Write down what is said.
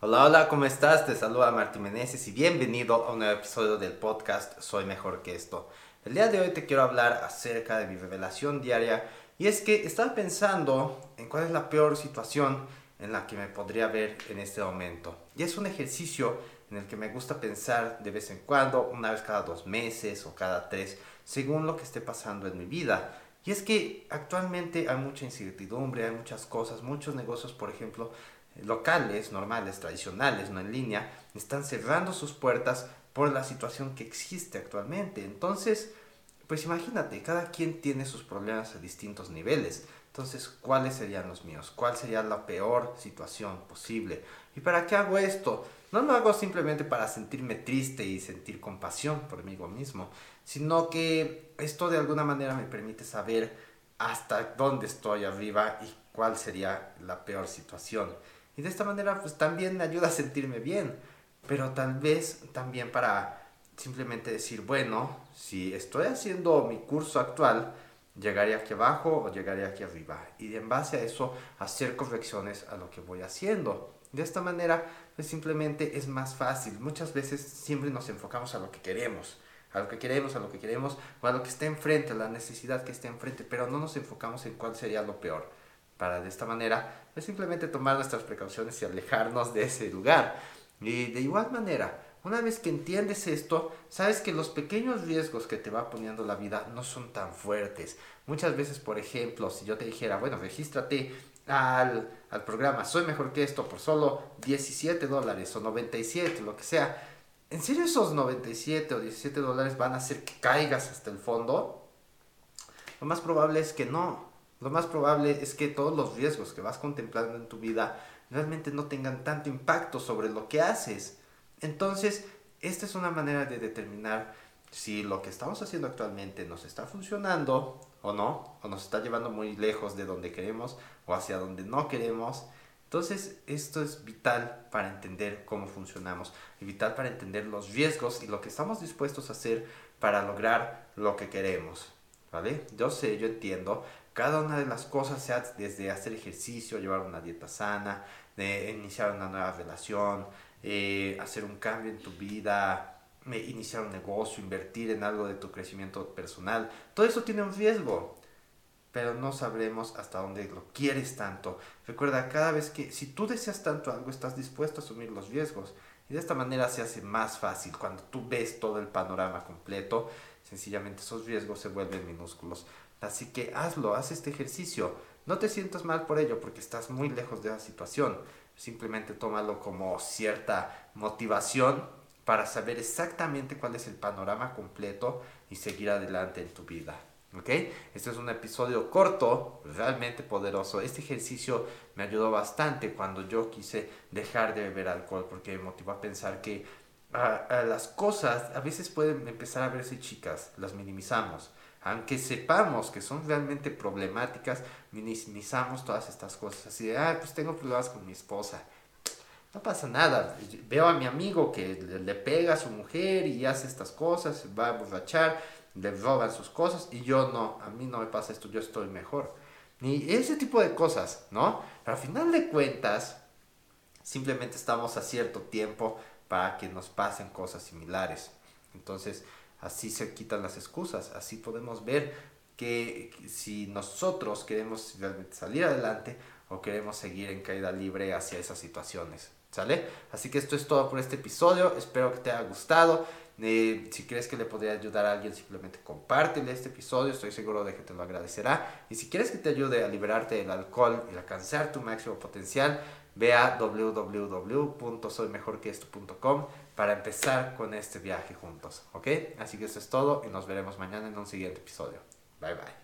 Hola, hola, ¿cómo estás? Te saluda Martín Meneses y bienvenido a un nuevo episodio del podcast Soy Mejor que esto. El día de hoy te quiero hablar acerca de mi revelación diaria y es que estaba pensando en cuál es la peor situación en la que me podría ver en este momento. Y es un ejercicio en el que me gusta pensar de vez en cuando, una vez cada dos meses o cada tres, según lo que esté pasando en mi vida. Y es que actualmente hay mucha incertidumbre, hay muchas cosas, muchos negocios, por ejemplo, locales, normales, tradicionales, no en línea, están cerrando sus puertas por la situación que existe actualmente. Entonces, pues imagínate, cada quien tiene sus problemas a distintos niveles. Entonces, ¿cuáles serían los míos? ¿Cuál sería la peor situación posible? ¿Y para qué hago esto? No lo hago simplemente para sentirme triste y sentir compasión por mí mismo, sino que esto de alguna manera me permite saber hasta dónde estoy arriba y cuál sería la peor situación. Y de esta manera pues también me ayuda a sentirme bien, pero tal vez también para simplemente decir, bueno, si estoy haciendo mi curso actual, llegaré aquí abajo o llegaré aquí arriba. Y en base a eso hacer correcciones a lo que voy haciendo. De esta manera, pues simplemente es más fácil. Muchas veces siempre nos enfocamos a lo que queremos, a lo que queremos, a lo que queremos, o a lo que está enfrente, a la necesidad que está enfrente, pero no nos enfocamos en cuál sería lo peor para de esta manera pues simplemente tomar nuestras precauciones y alejarnos de ese lugar. Y de igual manera, una vez que entiendes esto, sabes que los pequeños riesgos que te va poniendo la vida no son tan fuertes. Muchas veces, por ejemplo, si yo te dijera, bueno, regístrate al, al programa Soy Mejor que esto por solo 17 dólares o 97, lo que sea. ¿En serio esos 97 o 17 dólares van a hacer que caigas hasta el fondo? Lo más probable es que no. Lo más probable es que todos los riesgos que vas contemplando en tu vida realmente no tengan tanto impacto sobre lo que haces. Entonces, esta es una manera de determinar si lo que estamos haciendo actualmente nos está funcionando o no, o nos está llevando muy lejos de donde queremos o hacia donde no queremos. Entonces, esto es vital para entender cómo funcionamos y vital para entender los riesgos y lo que estamos dispuestos a hacer para lograr lo que queremos. ¿Vale? Yo sé, yo entiendo cada una de las cosas, sea desde hacer ejercicio, llevar una dieta sana, de iniciar una nueva relación, eh, hacer un cambio en tu vida, iniciar un negocio, invertir en algo de tu crecimiento personal, todo eso tiene un riesgo, pero no sabremos hasta dónde lo quieres tanto. Recuerda, cada vez que si tú deseas tanto algo, estás dispuesto a asumir los riesgos. Y de esta manera se hace más fácil. Cuando tú ves todo el panorama completo, sencillamente esos riesgos se vuelven minúsculos. Así que hazlo, haz este ejercicio. No te sientas mal por ello porque estás muy lejos de la situación. Simplemente tómalo como cierta motivación para saber exactamente cuál es el panorama completo y seguir adelante en tu vida. ¿Ok? Este es un episodio corto, realmente poderoso. Este ejercicio me ayudó bastante cuando yo quise dejar de beber alcohol porque me motivó a pensar que las cosas a veces pueden empezar a verse chicas, las minimizamos aunque sepamos que son realmente problemáticas, minimizamos todas estas cosas. Así de, ah, pues tengo problemas con mi esposa. No pasa nada. Veo a mi amigo que le, pega a su mujer y hace estas cosas, va a borrachar, le roban sus cosas y yo no, a mí no me pasa esto, yo estoy mejor. Ni ese tipo de cosas, ¿no? Pero al final de cuentas, simplemente estamos a cierto tiempo para que nos pasen cosas similares. Entonces, Así se quitan las excusas, así podemos ver que si nosotros queremos realmente salir adelante o queremos seguir en caída libre hacia esas situaciones. ¿Sale? Así que esto es todo por este episodio. Espero que te haya gustado. Eh, si crees que le podría ayudar a alguien, simplemente compártele este episodio. Estoy seguro de que te lo agradecerá. Y si quieres que te ayude a liberarte del alcohol y alcanzar tu máximo potencial, ve a www.soymejorqueesto.com para empezar con este viaje juntos, ¿ok? Así que eso es todo y nos veremos mañana en un siguiente episodio. Bye bye.